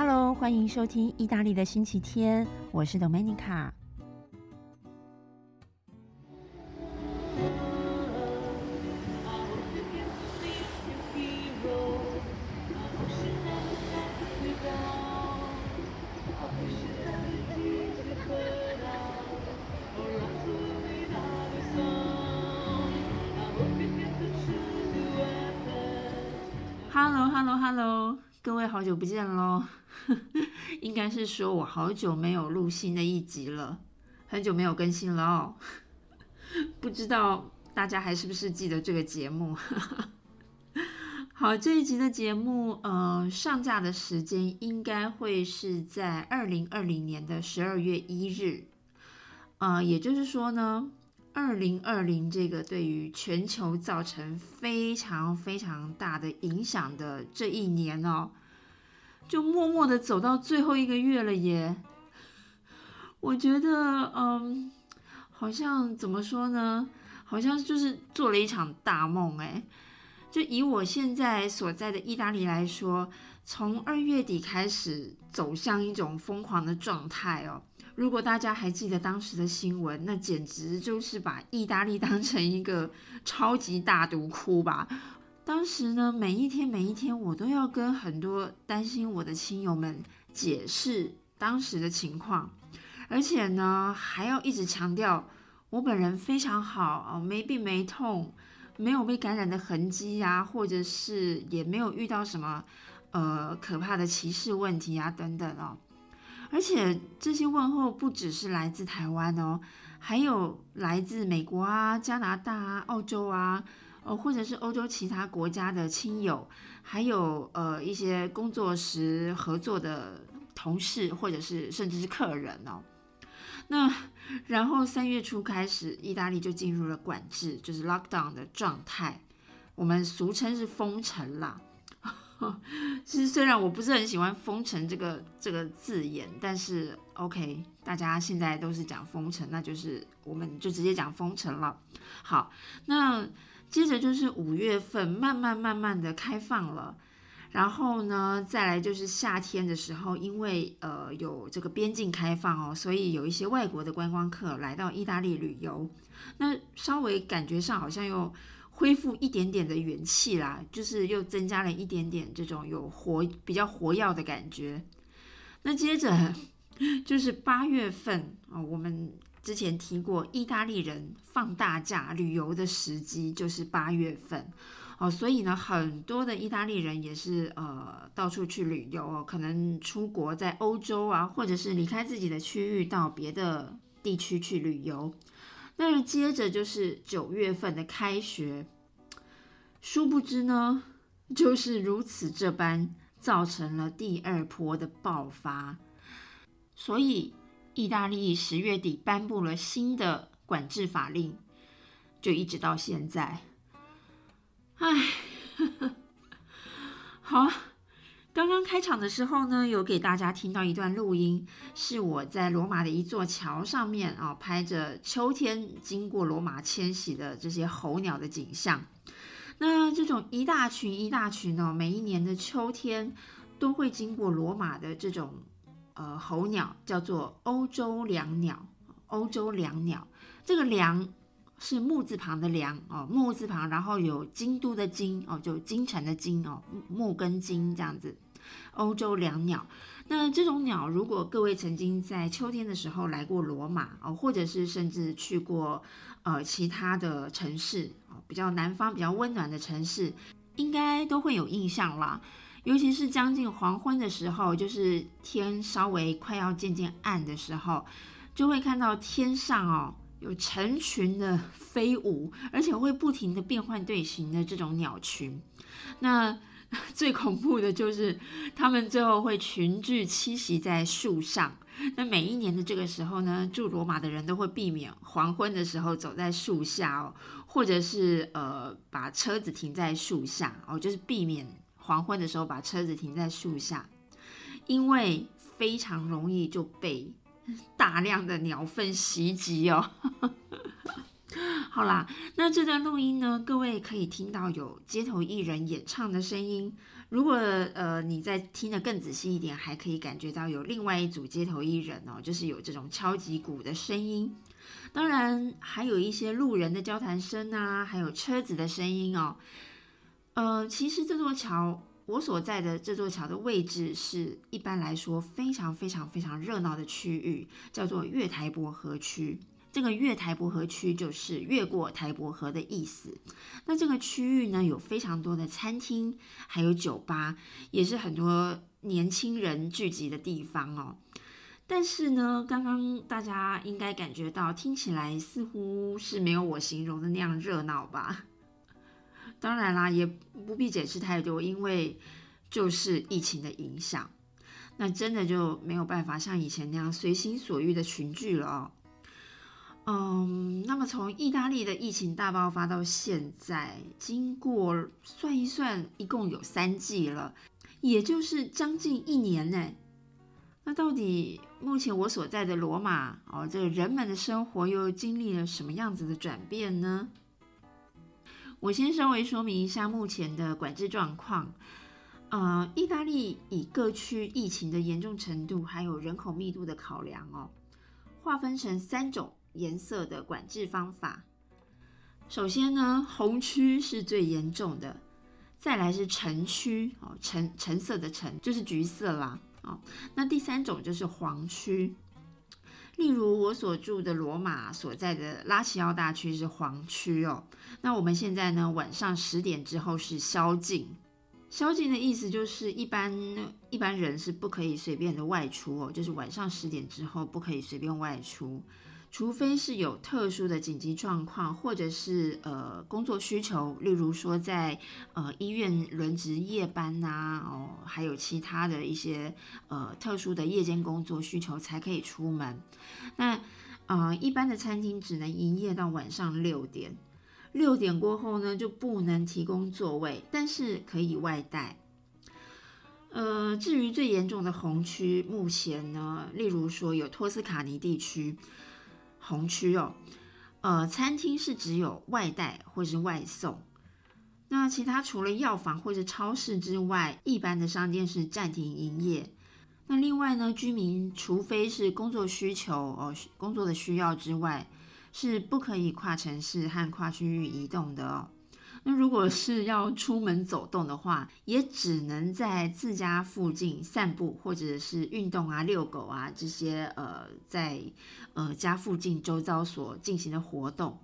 Hello，欢迎收听意大利的星期天，我是 Domenica。Hello，Hello，Hello，各位好久不见喽！是说我好久没有录新的一集了，很久没有更新了哦。不知道大家还是不是记得这个节目？好，这一集的节目，呃，上架的时间应该会是在二零二零年的十二月一日。呃，也就是说呢。二零二零这个对于全球造成非常非常大的影响的这一年哦，就默默的走到最后一个月了耶。我觉得，嗯，好像怎么说呢？好像就是做了一场大梦哎。就以我现在所在的意大利来说，从二月底开始走向一种疯狂的状态哦。如果大家还记得当时的新闻，那简直就是把意大利当成一个超级大毒窟吧。当时呢，每一天每一天，我都要跟很多担心我的亲友们解释当时的情况，而且呢，还要一直强调我本人非常好哦，没病没痛，没有被感染的痕迹呀，或者是也没有遇到什么呃可怕的歧视问题啊等等哦。而且这些问候不只是来自台湾哦，还有来自美国啊、加拿大啊、澳洲啊，哦，或者是欧洲其他国家的亲友，还有呃一些工作时合作的同事，或者是甚至是客人哦。那然后三月初开始，意大利就进入了管制，就是 lockdown 的状态，我们俗称是封城啦。其实虽然我不是很喜欢“封城”这个这个字眼，但是 OK，大家现在都是讲封城，那就是我们就直接讲封城了。好，那接着就是五月份慢慢慢慢的开放了，然后呢，再来就是夏天的时候，因为呃有这个边境开放哦，所以有一些外国的观光客来到意大利旅游，那稍微感觉上好像又。恢复一点点的元气啦，就是又增加了一点点这种有活比较活跃的感觉。那接着 就是八月份啊，我们之前提过，意大利人放大假旅游的时机就是八月份哦，所以呢，很多的意大利人也是呃到处去旅游哦，可能出国在欧洲啊，或者是离开自己的区域到别的地区去旅游。那接着就是九月份的开学，殊不知呢，就是如此这般，造成了第二波的爆发。所以，意大利十月底颁布了新的管制法令，就一直到现在。唉，好。刚刚开场的时候呢，有给大家听到一段录音，是我在罗马的一座桥上面啊，拍着秋天经过罗马迁徙的这些候鸟的景象。那这种一大群一大群哦，每一年的秋天都会经过罗马的这种呃候鸟，叫做欧洲良鸟。欧洲良鸟，这个良是木字旁的良哦，木字旁，然后有京都的京哦，就京城的京哦，木跟京这样子。欧洲良鸟，那这种鸟，如果各位曾经在秋天的时候来过罗马哦，或者是甚至去过呃其他的城市哦，比较南方、比较温暖的城市，应该都会有印象啦。尤其是将近黄昏的时候，就是天稍微快要渐渐暗的时候，就会看到天上哦有成群的飞舞，而且会不停的变换队形的这种鸟群，那。最恐怖的就是，他们最后会群聚栖息在树上。那每一年的这个时候呢，住罗马的人都会避免黄昏的时候走在树下哦，或者是呃把车子停在树下哦，就是避免黄昏的时候把车子停在树下，因为非常容易就被 大量的鸟粪袭击哦。好啦，那这段录音呢，各位可以听到有街头艺人演唱的声音，如果呃你再听得更仔细一点，还可以感觉到有另外一组街头艺人哦，就是有这种敲击鼓的声音，当然还有一些路人的交谈声啊，还有车子的声音哦。呃，其实这座桥，我所在的这座桥的位置是一般来说非常非常非常热闹的区域，叫做月台伯河区。这个月台伯河区就是越过台伯河的意思。那这个区域呢，有非常多的餐厅，还有酒吧，也是很多年轻人聚集的地方哦。但是呢，刚刚大家应该感觉到，听起来似乎是没有我形容的那样热闹吧？当然啦，也不必解释太多，因为就是疫情的影响，那真的就没有办法像以前那样随心所欲的群聚了哦。嗯，那么从意大利的疫情大爆发到现在，经过算一算，一共有三季了，也就是将近一年呢。那到底目前我所在的罗马哦，这人们的生活又经历了什么样子的转变呢？我先稍微说明一下目前的管制状况。呃，意大利以各区疫情的严重程度还有人口密度的考量哦，划分成三种。颜色的管制方法，首先呢，红区是最严重的，再来是橙区哦，橙橙色的橙就是橘色啦哦，那第三种就是黄区，例如我所住的罗马所在的拉齐奥大区是黄区哦，那我们现在呢晚上十点之后是宵禁，宵禁的意思就是一般一般人是不可以随便的外出哦，就是晚上十点之后不可以随便外出。除非是有特殊的紧急状况，或者是呃工作需求，例如说在呃医院轮值夜班呐，哦，还有其他的一些呃特殊的夜间工作需求才可以出门。那呃一般的餐厅只能营业到晚上六点，六点过后呢就不能提供座位，但是可以外带。呃，至于最严重的红区，目前呢，例如说有托斯卡尼地区。同区哦，呃，餐厅是只有外带或是外送，那其他除了药房或者超市之外，一般的商店是暂停营业。那另外呢，居民除非是工作需求哦，工作的需要之外，是不可以跨城市和跨区域移动的哦。那如果是要出门走动的话，也只能在自家附近散步，或者是运动啊、遛狗啊这些呃，在呃家附近周遭所进行的活动。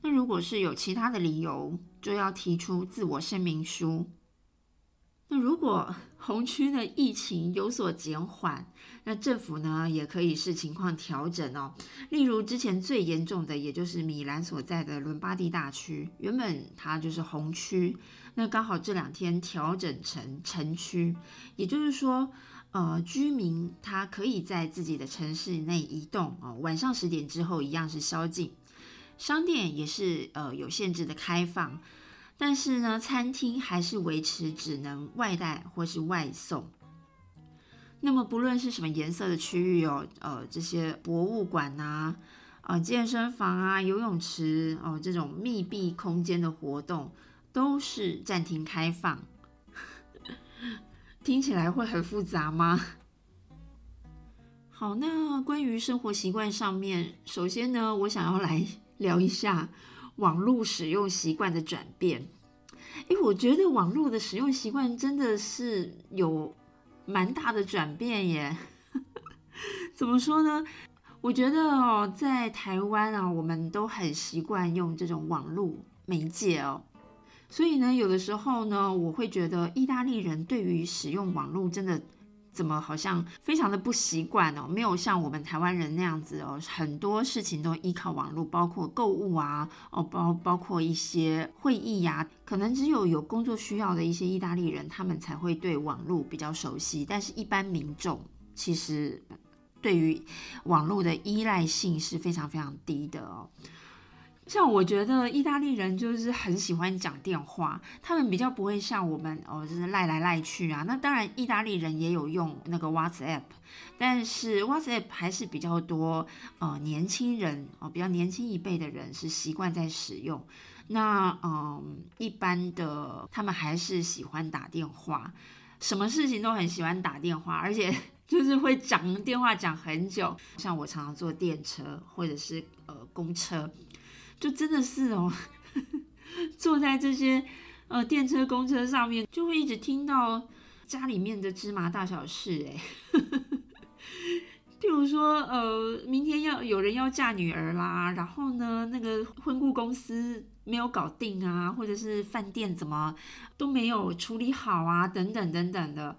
那如果是有其他的理由，就要提出自我声明书。那如果红区的疫情有所减缓，那政府呢也可以视情况调整哦。例如之前最严重的，也就是米兰所在的伦巴第大区，原本它就是红区，那刚好这两天调整成城区，也就是说，呃，居民他可以在自己的城市内移动哦。晚上十点之后一样是宵禁，商店也是呃有限制的开放。但是呢，餐厅还是维持只能外带或是外送。那么不论是什么颜色的区域哦，呃，这些博物馆呐、啊健身房啊、游泳池哦，这种密闭空间的活动都是暂停开放。听起来会很复杂吗？好，那关于生活习惯上面，首先呢，我想要来 聊一下。网络使用习惯的转变，哎，我觉得网络的使用习惯真的是有蛮大的转变耶。怎么说呢？我觉得哦，在台湾啊，我们都很习惯用这种网络媒介哦，所以呢，有的时候呢，我会觉得意大利人对于使用网络真的。怎么好像非常的不习惯哦？没有像我们台湾人那样子哦，很多事情都依靠网络，包括购物啊，哦包包括一些会议呀，可能只有有工作需要的一些意大利人，他们才会对网络比较熟悉。但是，一般民众其实对于网络的依赖性是非常非常低的哦。像我觉得意大利人就是很喜欢讲电话，他们比较不会像我们哦，就是赖来赖去啊。那当然，意大利人也有用那个 WhatsApp，但是 WhatsApp 还是比较多呃年轻人哦，比较年轻一辈的人是习惯在使用。那嗯，一般的他们还是喜欢打电话，什么事情都很喜欢打电话，而且 就是会讲电话讲很久。像我常常坐电车或者是呃公车，就真的是哦，坐在这些呃电车公车上面，就会一直听到家里面的芝麻大小事哎。譬如说，呃，明天要有人要嫁女儿啦，然后呢，那个婚顾公司没有搞定啊，或者是饭店怎么都没有处理好啊，等等等等的。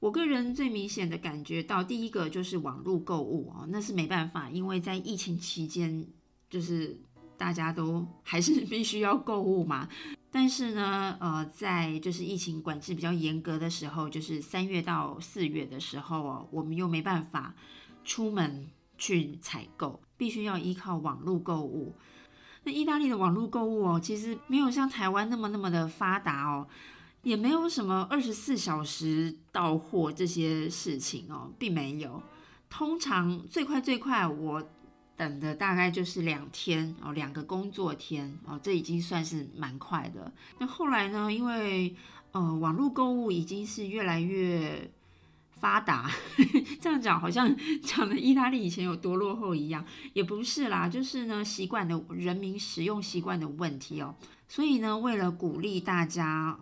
我个人最明显的感觉到，第一个就是网络购物哦，那是没办法，因为在疫情期间，就是大家都 还是必须要购物嘛。但是呢，呃，在就是疫情管制比较严格的时候，就是三月到四月的时候哦，我们又没办法出门去采购，必须要依靠网络购物。那意大利的网络购物哦，其实没有像台湾那么那么的发达哦，也没有什么二十四小时到货这些事情哦，并没有。通常最快最快我。等的大概就是两天哦，两个工作天哦，这已经算是蛮快的。那后来呢？因为呃，网络购物已经是越来越发达，这样讲好像讲的意大利以前有多落后一样，也不是啦，就是呢，习惯的人民使用习惯的问题哦。所以呢，为了鼓励大家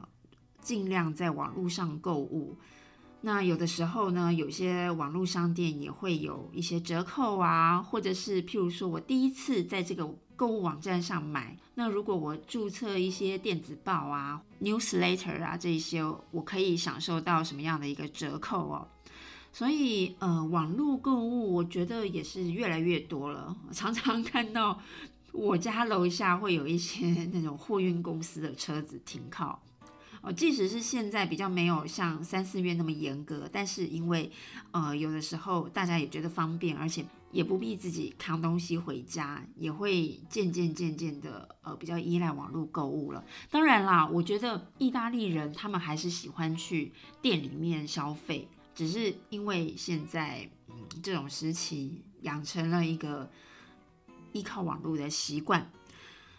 尽量在网络上购物。那有的时候呢，有些网络商店也会有一些折扣啊，或者是譬如说我第一次在这个购物网站上买，那如果我注册一些电子报啊、newsletter 啊这些，我可以享受到什么样的一个折扣哦？所以呃，网络购物我觉得也是越来越多了，常常看到我家楼下会有一些那种货运公司的车子停靠。哦，即使是现在比较没有像三四月那么严格，但是因为，呃，有的时候大家也觉得方便，而且也不必自己扛东西回家，也会渐渐渐渐的，呃，比较依赖网络购物了。当然啦，我觉得意大利人他们还是喜欢去店里面消费，只是因为现在，嗯，这种时期养成了一个依靠网络的习惯。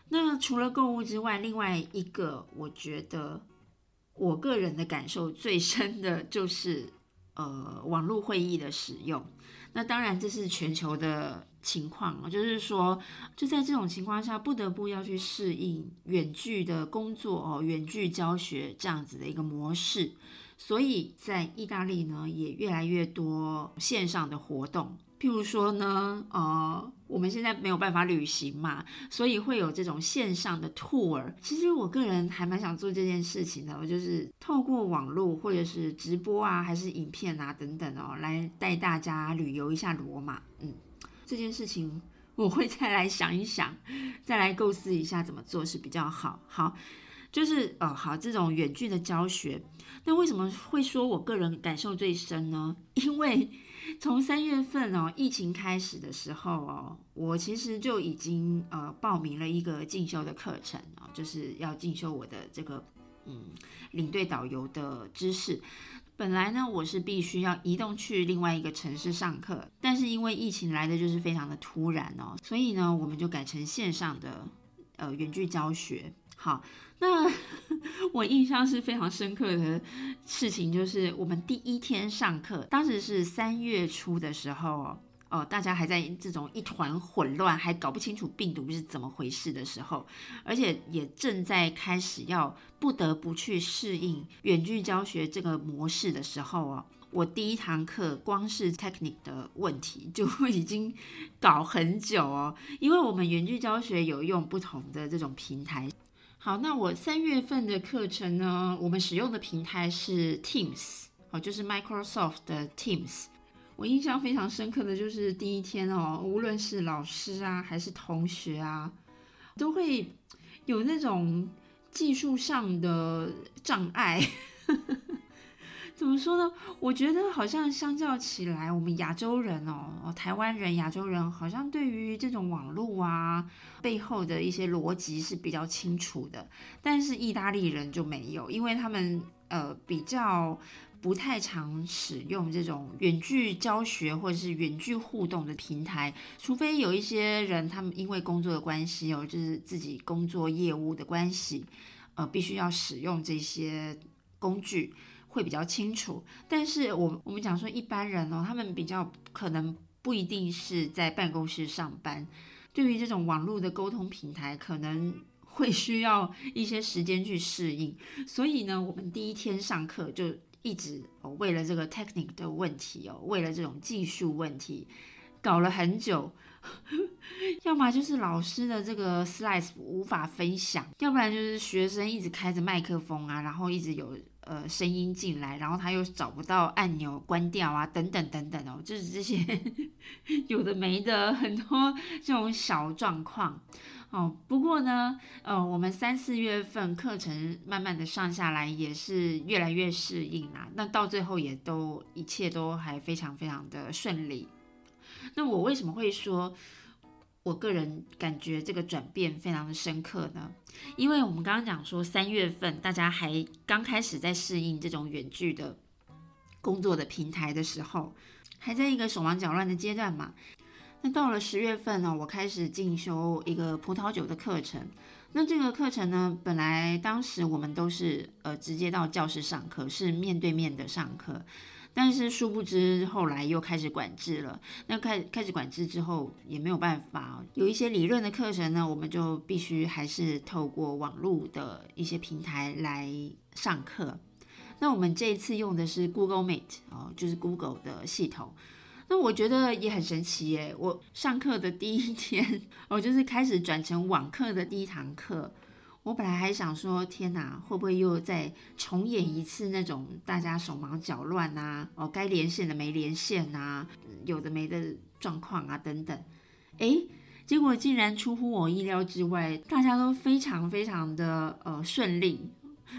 那除了购物之外，另外一个我觉得。我个人的感受最深的就是，呃，网络会议的使用。那当然这是全球的情况，就是说，就在这种情况下，不得不要去适应远距的工作哦，远距教学这样子的一个模式。所以在意大利呢，也越来越多线上的活动。譬如说呢，呃，我们现在没有办法旅行嘛，所以会有这种线上的 tour。其实我个人还蛮想做这件事情的，我就是透过网络或者是直播啊，还是影片啊等等哦，来带大家旅游一下罗马。嗯，这件事情我会再来想一想，再来构思一下怎么做是比较好。好，就是呃，好这种远距的教学。那为什么会说我个人感受最深呢？因为从三月份哦，疫情开始的时候哦，我其实就已经呃报名了一个进修的课程啊，就是要进修我的这个嗯领队导游的知识。本来呢，我是必须要移动去另外一个城市上课，但是因为疫情来的就是非常的突然哦，所以呢，我们就改成线上的呃远距教学。好。那 我印象是非常深刻的事情，就是我们第一天上课，当时是三月初的时候，哦，大家还在这种一团混乱，还搞不清楚病毒是怎么回事的时候，而且也正在开始要不得不去适应远距教学这个模式的时候哦，我第一堂课光是 technique 的问题就 已经搞很久哦，因为我们远距教学有用不同的这种平台。好，那我三月份的课程呢？我们使用的平台是 Teams，哦，就是 Microsoft 的 Teams。我印象非常深刻的就是第一天哦，无论是老师啊，还是同学啊，都会有那种技术上的障碍。怎么说呢？我觉得好像相较起来，我们亚洲人哦，台湾人、亚洲人好像对于这种网络啊背后的一些逻辑是比较清楚的，但是意大利人就没有，因为他们呃比较。不太常使用这种远距教学或者是远距互动的平台，除非有一些人他们因为工作的关系哦，就是自己工作业务的关系，呃，必须要使用这些工具会比较清楚。但是我我们讲说一般人哦，他们比较可能不一定是在办公室上班，对于这种网络的沟通平台，可能会需要一些时间去适应。所以呢，我们第一天上课就。一直哦，为了这个 technique 的问题哦，为了这种技术问题，搞了很久。要么就是老师的这个 slide 无法分享，要不然就是学生一直开着麦克风啊，然后一直有呃声音进来，然后他又找不到按钮关掉啊，等等等等哦，就是这些 有的没的很多这种小状况。哦，不过呢，呃，我们三四月份课程慢慢的上下来，也是越来越适应啦。那到最后也都一切都还非常非常的顺利。那我为什么会说，我个人感觉这个转变非常的深刻呢？因为我们刚刚讲说三月份大家还刚开始在适应这种远距的工作的平台的时候，还在一个手忙脚乱的阶段嘛。那到了十月份呢，我开始进修一个葡萄酒的课程。那这个课程呢，本来当时我们都是呃直接到教室上课，是面对面的上课。但是殊不知后来又开始管制了。那开开始管制之后，也没有办法，有一些理论的课程呢，我们就必须还是透过网络的一些平台来上课。那我们这一次用的是 Google Meet 哦，就是 Google 的系统。那我觉得也很神奇耶！我上课的第一天，我就是开始转成网课的第一堂课。我本来还想说，天哪，会不会又再重演一次那种大家手忙脚乱呐？哦，该连线的没连线呐，有的没的状况啊，等等。诶，结果竟然出乎我意料之外，大家都非常非常的呃顺利。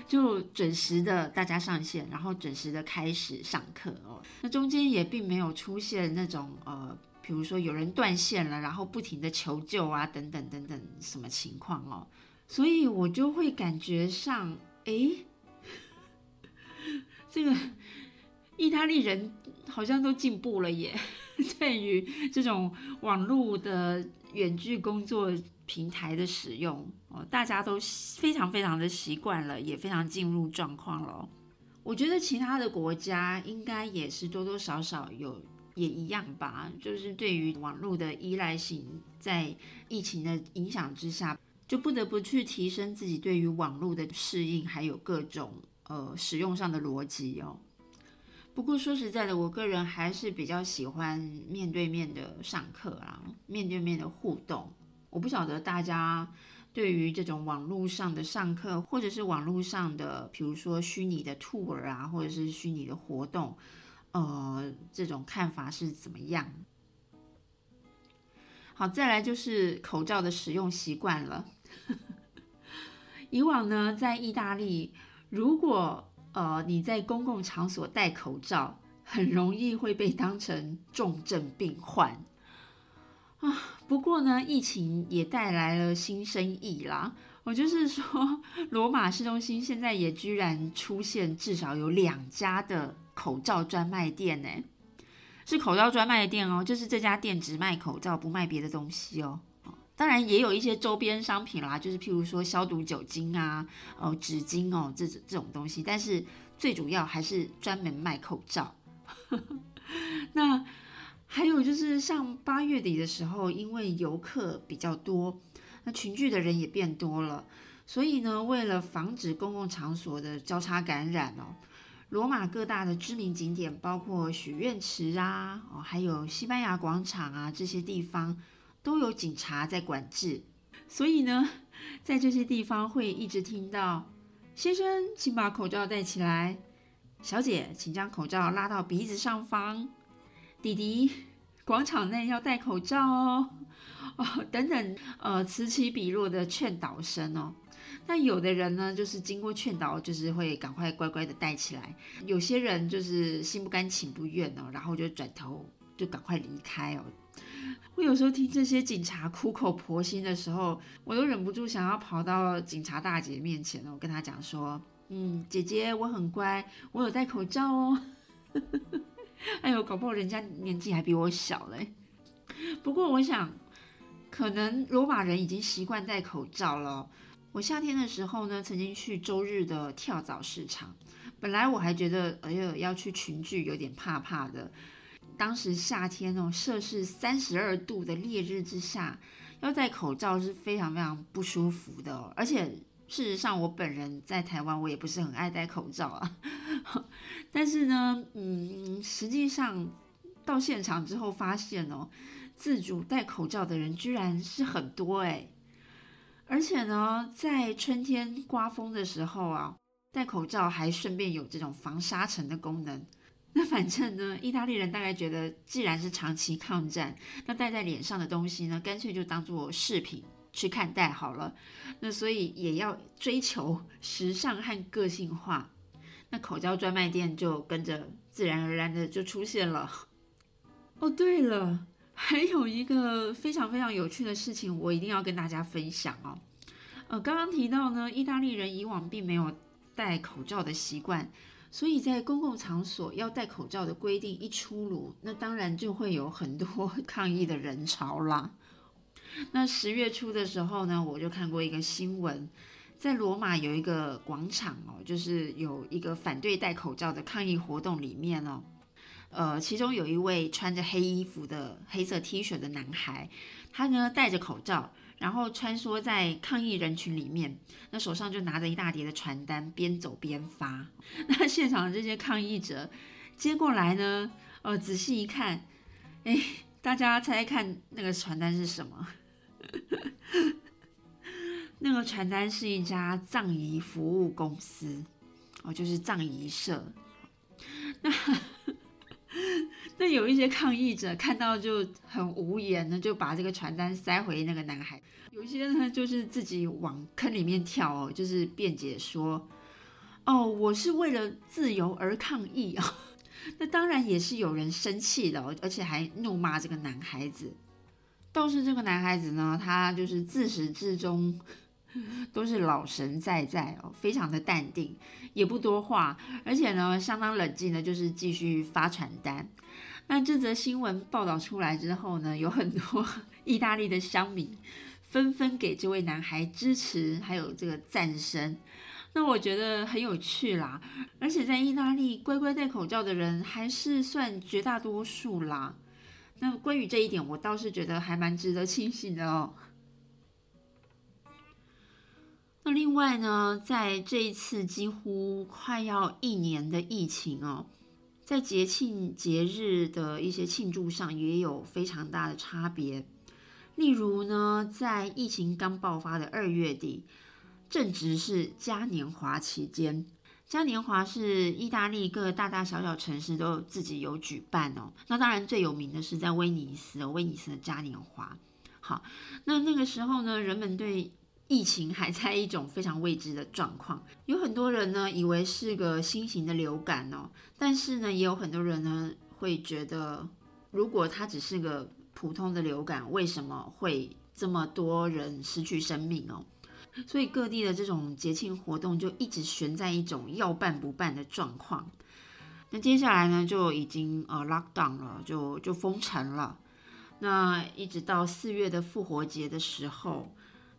就准时的大家上线，然后准时的开始上课哦。那中间也并没有出现那种呃，比如说有人断线了，然后不停的求救啊，等等等等什么情况哦。所以我就会感觉上，哎，这个意大利人好像都进步了耶，对于这种网络的远距工作。平台的使用哦，大家都非常非常的习惯了，也非常进入状况了。我觉得其他的国家应该也是多多少少有也一样吧，就是对于网络的依赖性，在疫情的影响之下，就不得不去提升自己对于网络的适应，还有各种呃使用上的逻辑哦。不过说实在的，我个人还是比较喜欢面对面的上课啊，面对面的互动。我不晓得大家对于这种网络上的上课，或者是网络上的，比如说虚拟的 tour 啊，或者是虚拟的活动，呃，这种看法是怎么样？好，再来就是口罩的使用习惯了。以往呢，在意大利，如果呃你在公共场所戴口罩，很容易会被当成重症病患。啊，不过呢，疫情也带来了新生意啦。我就是说，罗马市中心现在也居然出现至少有两家的口罩专卖店呢，是口罩专卖店哦，就是这家店只卖口罩，不卖别的东西哦。当然也有一些周边商品啦，就是譬如说消毒酒精啊、哦纸巾哦这种这种东西，但是最主要还是专门卖口罩。那。还有就是像八月底的时候，因为游客比较多，那群聚的人也变多了，所以呢，为了防止公共场所的交叉感染哦，罗马各大的知名景点，包括许愿池啊，哦，还有西班牙广场啊这些地方，都有警察在管制。所以呢，在这些地方会一直听到：“先生，请把口罩戴起来；小姐，请将口罩拉到鼻子上方。”弟弟，广场内要戴口罩哦，哦，等等，呃，此起彼落的劝导声哦。那有的人呢，就是经过劝导，就是会赶快乖乖的戴起来；有些人就是心不甘情不愿哦，然后就转头就赶快离开哦。我有时候听这些警察苦口婆心的时候，我都忍不住想要跑到警察大姐面前我，跟她讲说：“嗯，姐姐我很乖，我有戴口罩哦。哎呦，搞不好人家年纪还比我小嘞。不过我想，可能罗马人已经习惯戴口罩了。我夏天的时候呢，曾经去周日的跳蚤市场，本来我还觉得，哎呦，要去群聚有点怕怕的。当时夏天哦，摄氏三十二度的烈日之下，要戴口罩是非常非常不舒服的。而且事实上，我本人在台湾，我也不是很爱戴口罩啊。但是呢，嗯，实际上到现场之后发现哦，自主戴口罩的人居然是很多哎。而且呢，在春天刮风的时候啊，戴口罩还顺便有这种防沙尘的功能。那反正呢，意大利人大概觉得，既然是长期抗战，那戴在脸上的东西呢，干脆就当做饰品去看待好了。那所以也要追求时尚和个性化。那口罩专卖店就跟着自然而然的就出现了。哦，对了，还有一个非常非常有趣的事情，我一定要跟大家分享哦。呃，刚刚提到呢，意大利人以往并没有戴口罩的习惯，所以在公共场所要戴口罩的规定一出炉，那当然就会有很多抗议的人潮啦。那十月初的时候呢，我就看过一个新闻。在罗马有一个广场哦，就是有一个反对戴口罩的抗议活动里面哦，呃，其中有一位穿着黑衣服的黑色 T 恤的男孩，他呢戴着口罩，然后穿梭在抗议人群里面，那手上就拿着一大叠的传单，边走边发。那现场的这些抗议者接过来呢，呃，仔细一看，哎，大家猜猜看那个传单是什么？那个传单是一家葬仪服务公司，哦，就是葬仪社。那 那有一些抗议者看到就很无言呢，就把这个传单塞回那个男孩。有一些呢，就是自己往坑里面跳哦，就是辩解说：“哦，我是为了自由而抗议啊。”那当然也是有人生气的，而且还怒骂这个男孩子。倒是这个男孩子呢，他就是自始至终。都是老神在在哦，非常的淡定，也不多话，而且呢，相当冷静的，就是继续发传单。那这则新闻报道出来之后呢，有很多 意大利的乡民纷纷给这位男孩支持，还有这个赞声。那我觉得很有趣啦，而且在意大利乖乖戴口罩的人还是算绝大多数啦。那关于这一点，我倒是觉得还蛮值得庆幸的哦。那另外呢，在这一次几乎快要一年的疫情哦，在节庆节日的一些庆祝上也有非常大的差别。例如呢，在疫情刚爆发的二月底，正值是嘉年华期间。嘉年华是意大利各大大小小城市都自己有举办哦。那当然最有名的是在威尼斯哦，威尼斯的嘉年华。好，那那个时候呢，人们对疫情还在一种非常未知的状况，有很多人呢以为是个新型的流感哦，但是呢也有很多人呢会觉得，如果它只是个普通的流感，为什么会这么多人失去生命哦？所以各地的这种节庆活动就一直悬在一种要办不办的状况。那接下来呢就已经呃 lock down 了，就就封城了。那一直到四月的复活节的时候。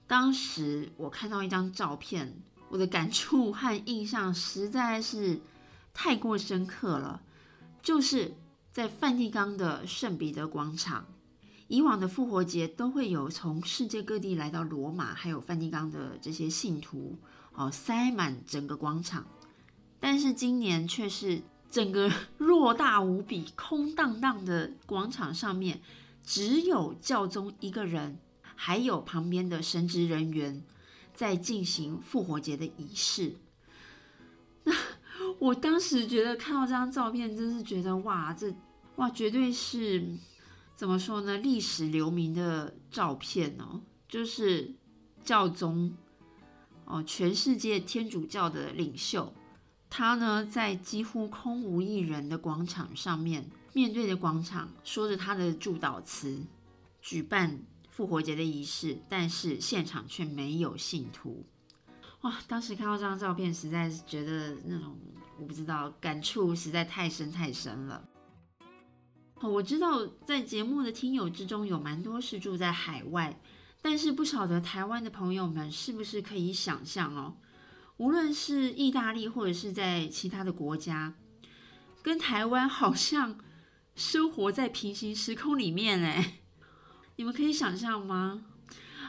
当时我看到一张照片，我的感触和印象实在是太过深刻了。就是在梵蒂冈的圣彼得广场，以往的复活节都会有从世界各地来到罗马，还有梵蒂冈的这些信徒哦，塞满整个广场。但是今年却是整个 偌大无比、空荡荡的广场上面，只有教宗一个人。还有旁边的神职人员在进行复活节的仪式。那我当时觉得看到这张照片，真是觉得哇，这哇绝对是怎么说呢？历史留名的照片哦，就是教宗哦，全世界天主教的领袖，他呢在几乎空无一人的广场上面，面对着广场，说着他的祝祷词，举办。复活节的仪式，但是现场却没有信徒。哇，当时看到这张照片，实在是觉得那种我不知道感触实在太深太深了。我知道在节目的听友之中有蛮多是住在海外，但是不晓得台湾的朋友们是不是可以想象哦？无论是意大利或者是在其他的国家，跟台湾好像生活在平行时空里面哎，你们可以想象吗？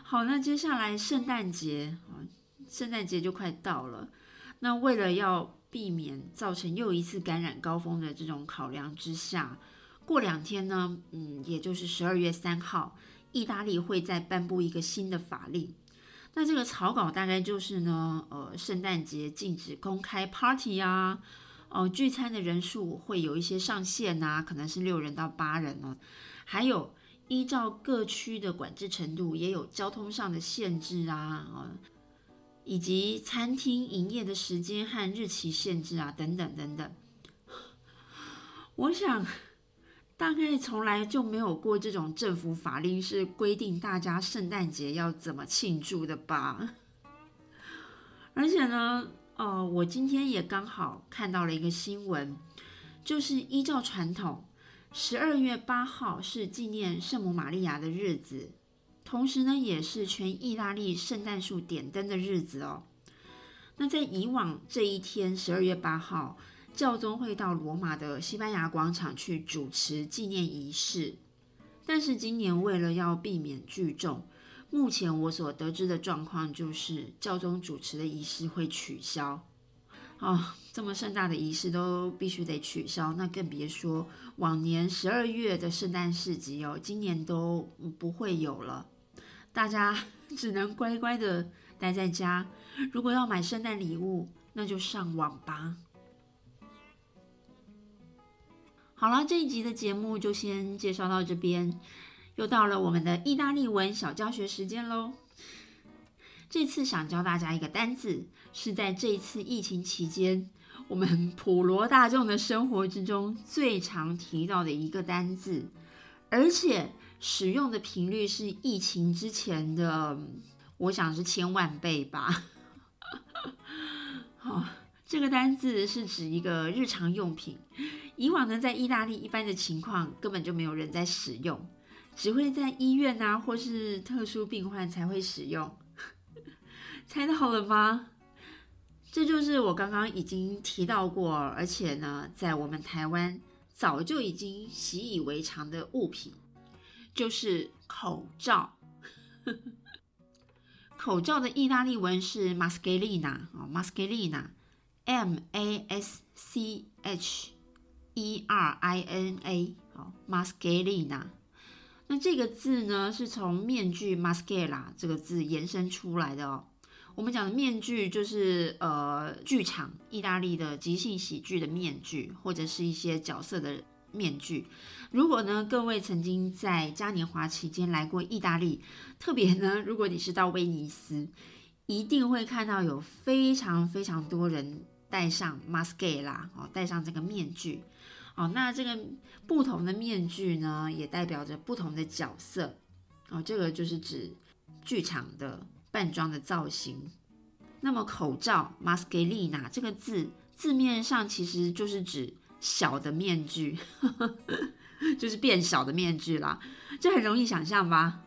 好，那接下来圣诞节啊，圣诞节就快到了。那为了要避免造成又一次感染高峰的这种考量之下，过两天呢，嗯，也就是十二月三号，意大利会再颁布一个新的法令。那这个草稿大概就是呢，呃，圣诞节禁止公开 party 啊，哦，聚餐的人数会有一些上限呐，可能是六人到八人呢，还有。依照各区的管制程度，也有交通上的限制啊，以及餐厅营业的时间和日期限制啊，等等等等。我想，大概从来就没有过这种政府法令是规定大家圣诞节要怎么庆祝的吧？而且呢，哦，我今天也刚好看到了一个新闻，就是依照传统。十二月八号是纪念圣母玛利亚的日子，同时呢，也是全意大利圣诞树点灯的日子哦。那在以往这一天，十二月八号，教宗会到罗马的西班牙广场去主持纪念仪式。但是今年为了要避免聚众，目前我所得知的状况就是教宗主持的仪式会取消。哦，这么盛大的仪式都必须得取消，那更别说往年十二月的圣诞市集哦，今年都不会有了，大家 只能乖乖的待在家。如果要买圣诞礼物，那就上网吧。好了，这一集的节目就先介绍到这边，又到了我们的意大利文小教学时间喽。这次想教大家一个单字，是在这一次疫情期间，我们普罗大众的生活之中最常提到的一个单字，而且使用的频率是疫情之前的，我想是千万倍吧。好，这个单字是指一个日常用品，以往呢，在意大利一般的情况根本就没有人在使用，只会在医院啊或是特殊病患才会使用。猜到了吗？这就是我刚刚已经提到过，而且呢，在我们台湾早就已经习以为常的物品，就是口罩。口罩的意大利文是 mascherina 啊，mascherina，m a s c h e r i n a，好，mascherina。那这个字呢，是从面具 maschera 这个字延伸出来的哦。我们讲的面具就是呃剧场，意大利的即兴喜剧的面具，或者是一些角色的面具。如果呢各位曾经在嘉年华期间来过意大利，特别呢如果你是到威尼斯，一定会看到有非常非常多人戴上 maschera 哦，戴上这个面具哦。那这个不同的面具呢，也代表着不同的角色哦。这个就是指剧场的。扮装的造型，那么口罩 mascherina 这个字字面上其实就是指小的面具，就是变小的面具啦，这很容易想象吧？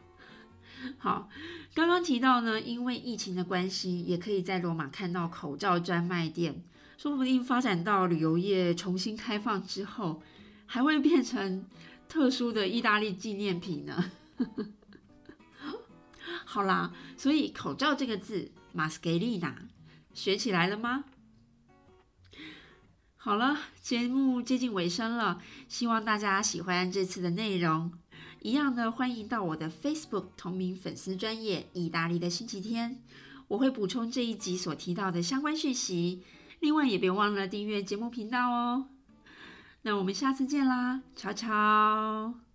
好，刚刚提到呢，因为疫情的关系，也可以在罗马看到口罩专卖店，说不定发展到旅游业重新开放之后，还会变成特殊的意大利纪念品呢。好啦，所以口罩这个字，mascherina，学起来了吗？好了，节目接近尾声了，希望大家喜欢这次的内容。一样的，欢迎到我的 Facebook 同名粉丝专业意大利的星期天，我会补充这一集所提到的相关讯息。另外，也别忘了订阅节目频道哦。那我们下次见啦，悄悄。